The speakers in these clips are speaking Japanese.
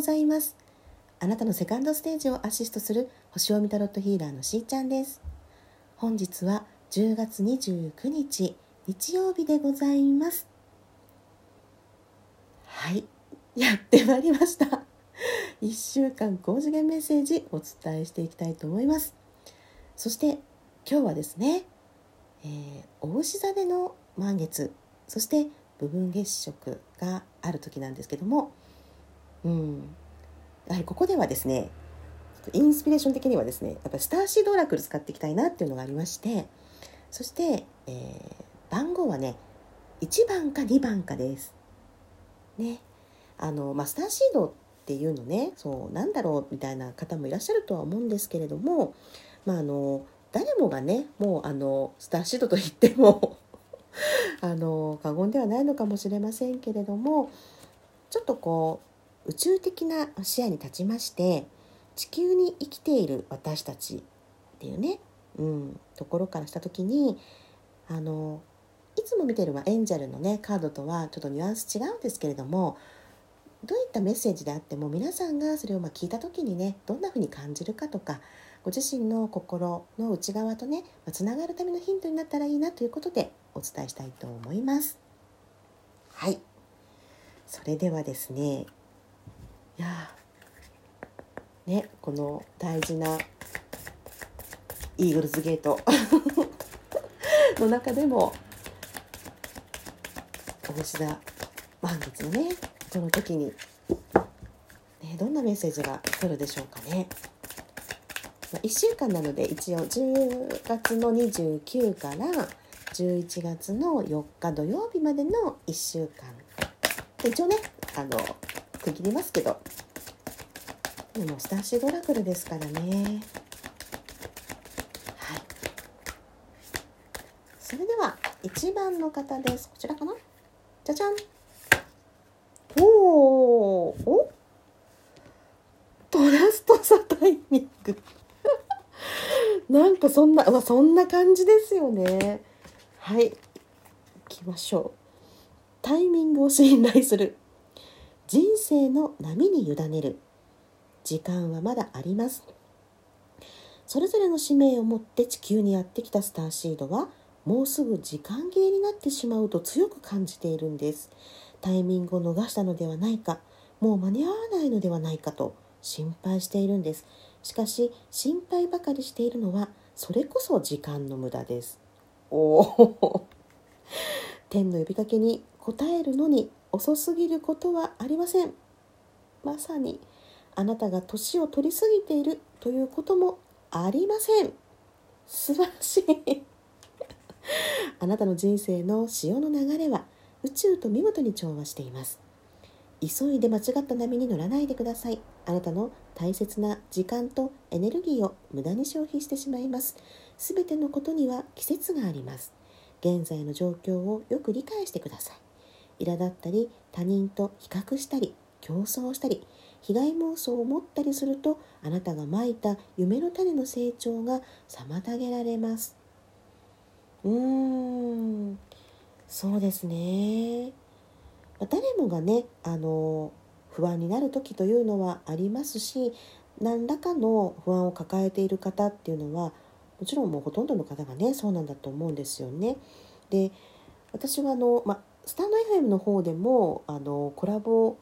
ございます。あなたのセカンドステージをアシストする星読みタロットヒーラーのしーちゃんです。本日は10月29日日曜日でございます。はい。やってまいりました。1週間高次元メッセージお伝えしていきたいと思います。そして今日はですね、えー、お牛座での満月。そして部分月食がある時なんですけども、うん、やはりここではですねインスピレーション的にはですねやっぱりスターシードオラクル使っていきたいなっていうのがありましてそして、えー、番号はね1番か2番かです。ねあのまあ、スターシードっていうのねそうなんだろうみたいな方もいらっしゃるとは思うんですけれども、まあ、あの誰もがねもうあのスターシードといっても あの過言ではないのかもしれませんけれどもちょっとこう宇宙的な視野に立ちまして地球に生きている私たちっていうね、うん、ところからした時にあのいつも見てる、エンジェルのねカードとはちょっとニュアンス違うんですけれどもどういったメッセージであっても皆さんがそれをま聞いた時にねどんな風に感じるかとかご自身の心の内側とねつながるためのヒントになったらいいなということでお伝えしたいと思います。はいそれではですねやねこの大事なイーグルズゲート。の中でもお星座満月のねこの時に、ね、どんなメッセージが来るでしょうかね。1週間なので一応10月の29から11月の4日土曜日までの1週間。で一応ねあの区切りますけど。でもスターシードラクルですからね。はい。それでは1番の方です。こちらかな？じゃじゃん。おおお？トラストサタイミング。なんかそんな、まあ、そんな感じですよね。はい。行きましょう。タイミングを信頼する。人生の波に委ねる。時間はまだあります。それぞれの使命を持って地球にやってきたスターシードはもうすぐ時間切れになってしまうと強く感じているんです。タイミングを逃したのではないかもう間に合わないのではないかと心配しているんです。しかし心配ばかりしているのはそれこそ時間の無駄です。おお天の呼びかけに応えるのに遅すぎることはありません。まさにあなたが年を取りすぎているということもありません。素晴らしい。あなたの人生の潮の流れは宇宙と見事に調和しています。急いで間違った波に乗らないでください。あなたの大切な時間とエネルギーを無駄に消費してしまいます。すべてのことには季節があります。現在の状況をよく理解してください。苛立ったり他人と比較したり競争したり被害妄想を持ったりするとあなたがまいた夢の種の成長が妨げられます。うーん。そうですね。誰もがねあの不安になる時というのはありますし何らかの不安を抱えている方っていうのはもちろんもうほとんどの方がねそうなんだと思うんですよね。で私はあの、ま、スタンド FM の方でもあのコラボ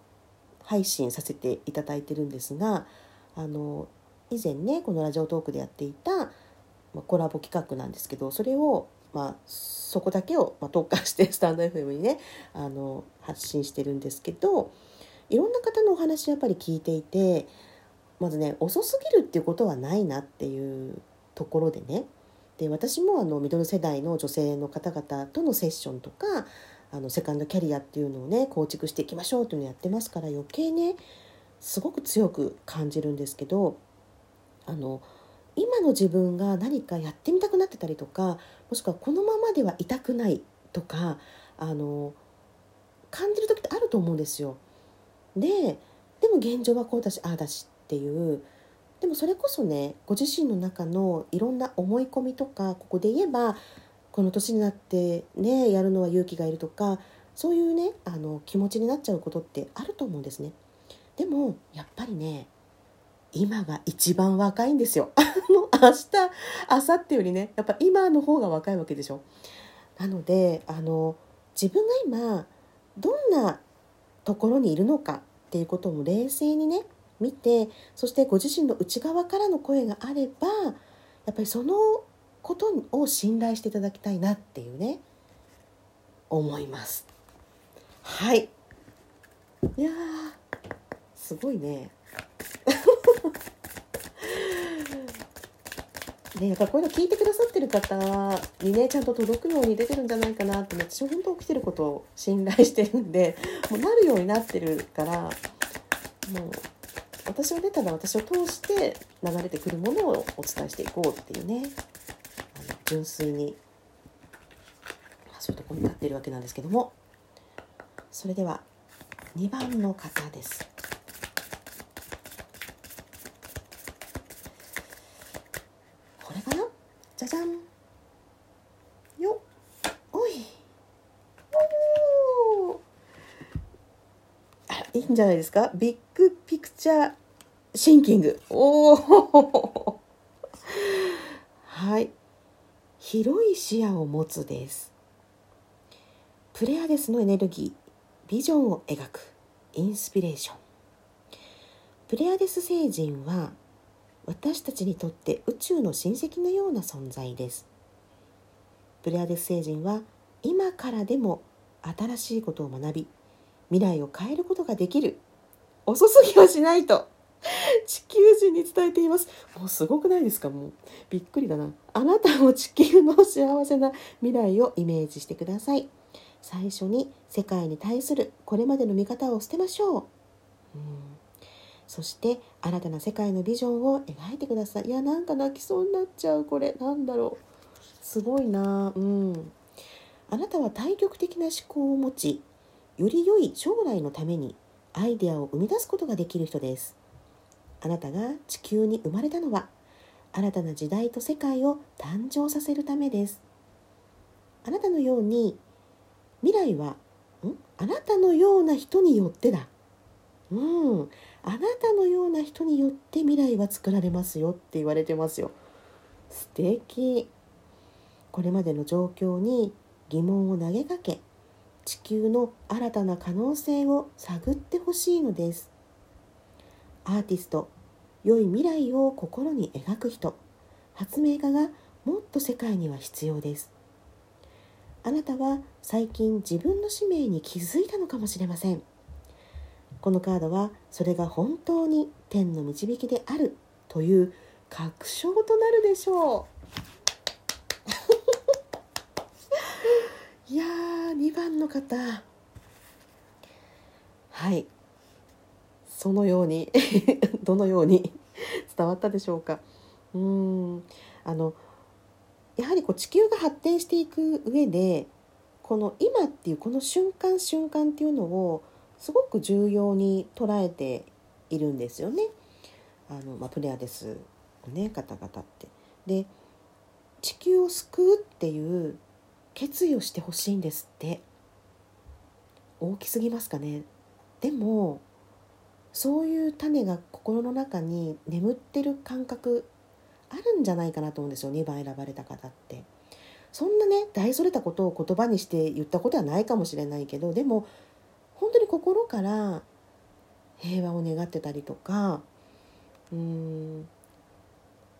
配信させていただいてるんですがあの以前ねこのラジオトークでやっていたコラボ企画なんですけどそれをまあ、そこだけを、まあ特化してスタンド FM にねあの発信してるんですけどいろんな方のお話やっぱり聞いていてまずね遅すぎるっていうことはないなっていうところでね。で私もあのミドル世代の女性の方々とのセッションとかあのセカンドキャリアっていうのをね構築していきましょうっていうのをやってますから余計ねすごく強く感じるんですけどあの今の自分が何かやってみたくなってたりとかもしくはこのままではいたくないとかあの感じる時ってあると思うんですよ。ででも現状はこうだしああだしっていうでもそれこそねご自身の中のいろんな思い込みとかここで言えばこの年になってねやるのは勇気がいるとかそういうねあの気持ちになっちゃうことってあると思うんですね。でもやっぱりね今が一番若いんですよ。あの明日明後日よりねやっぱ今の方が若いわけでしょ。なのであの自分が今どんなところにいるのかっていうことも冷静にね見てそしてご自身の内側からの声があればやっぱりそのことを信頼していただきたいなっていうね思います。はい。いやすごいね。ね、やっぱこういうの聞いてくださってる方にねちゃんと届くように出てるんじゃないかなって私は本当起きてることを信頼してるんで もうなるようになってるからもう私はねただ私を通して流れてくるものをお伝えしていこうっていうね。純粋に。そういうところになっているわけなんですけども。それでは2番の方です。これかな？じゃじゃん。よおい。おあいいんじゃないですか？ビッグピクチャーシンキング。おおはい広い視野を持つです。プレアデスのエネルギービジョンを描くインスピレーション。プレアデス星人は私たちにとって宇宙の親戚のような存在です。プレアデス星人は今からでも新しいことを学び未来を変えることができる。遅すぎはしないと。地球人に伝えています。もうすごくないですか？もうびっくりだな。あなたも地球の幸せな未来をイメージしてください。最初に世界に対するこれまでの見方を捨てましょう、うん。そして新たな世界のビジョンを描いてください。いやなんか泣きそうになっちゃうこれ。なんだろう。すごいな。うん。あなたは対極的な思考を持ちより良い将来のためにアイデアを生み出すことができる人です。あなたが地球に生まれたのは新たな時代と世界を誕生させるためです。あなたのように未来はん？あなたのような人によってだ。うん。あなたのような人によって未来は作られますよって言われてますよ。素敵。これまでの状況に疑問を投げかけ地球の新たな可能性を探ってほしいのです。アーティスト良い未来を心に描く人。発明家がもっと世界には必要です。あなたは最近自分の使命に気づいたのかもしれません。このカードはそれが本当に天の導きであるという確証となるでしょう。いやー2番の方。はい。そのように どのように 伝わったでしょうかうんあのやはりこう地球が発展していく上でこの今っていうこの瞬間瞬間っていうのをすごく重要に捉えているんですよね。あのまあ、プレアデスのね方々って。で地球を救うっていう決意をしてほしいんですって大きすぎますかねでもそういう種が心の中に眠ってる感覚あるんじゃないかなと思うんですよ2番選ばれた方って。そんなね大それたことを言葉にして言ったことはないかもしれないけどでも本当に心から平和を願ってたりとかうーん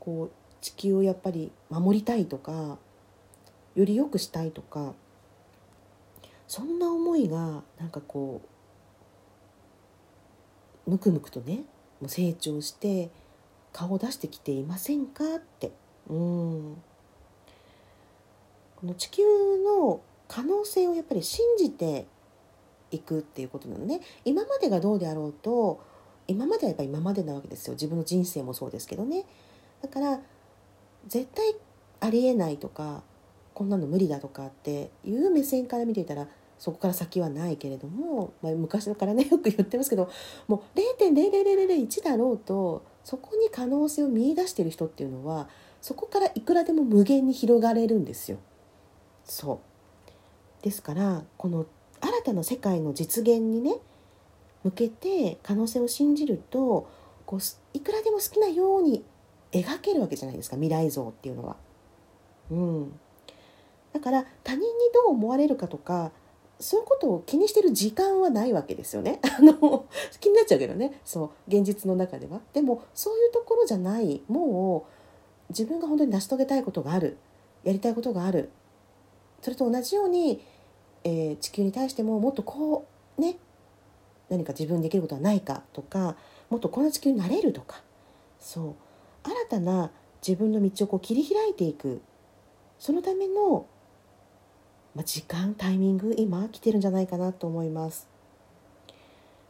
こう地球をやっぱり守りたいとかより良くしたいとかそんな思いがなんかこうむくむくとねもう成長して顔を出してきていませんか？って。うん。この地球の可能性をやっぱり信じていくっていうことなのね。今までがどうであろうと今まではやっぱ今までなわけですよ。自分の人生もそうですけどね。だから絶対ありえないとかこんなの無理だとかっていう目線から見ていたらそこから先はないけれども、まあ、昔からね よく言ってますけどもう0.00001だろうとそこに可能性を見いだしてる人っていうのはそこからいくらでも無限に広がれるんですよ。そうですからこの新たな世界の実現にね向けて可能性を信じるとこういくらでも好きなように描けるわけじゃないですか未来像っていうのは。うん、だから他人にどう思われるかとかそういうことを気にしてる時間はないわけですよね。あの気になっちゃうけどね。そう現実の中では。でもそういうところじゃないもう自分が本当に成し遂げたいことがある。やりたいことがある。それと同じように、えー、地球に対してももっとこうね何か自分にできることはないかとかもっとこんな地球になれるとか。そう新たな自分の道をこう切り開いていく。そのための、まあ、時間タイミング今来てるんじゃないかなと思います。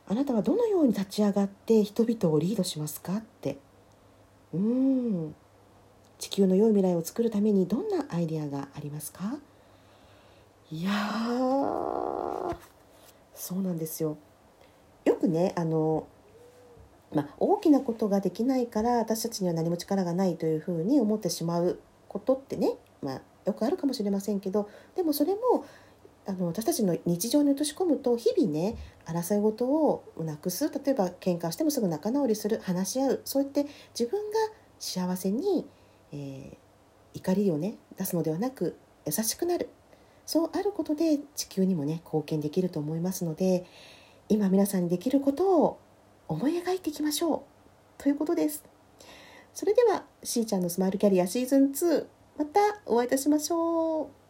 あなたはどのように立ち上がって人々をリードしますか？って。うん。地球の良い未来を作るためにどんなアイデアがありますか？いやそうなんですよ。よくねあの、まあ、大きなことができないから私たちには何も力がないというふうに思ってしまうことってね、まあ、よくあるかもしれませんけどでもそれもあの私たちの日常に落とし込むと日々ね争い事をなくす例えば喧嘩してもすぐ仲直りする話し合うそうやって自分が幸せに、えー、怒りをね出すのではなく優しくなる。そうあることで地球にもね貢献できると思いますので今皆さんにできることを思い描いていきましょう。ということです。それではしーちゃんのスマイルキャリアシーズン2またお会いいたしましょう。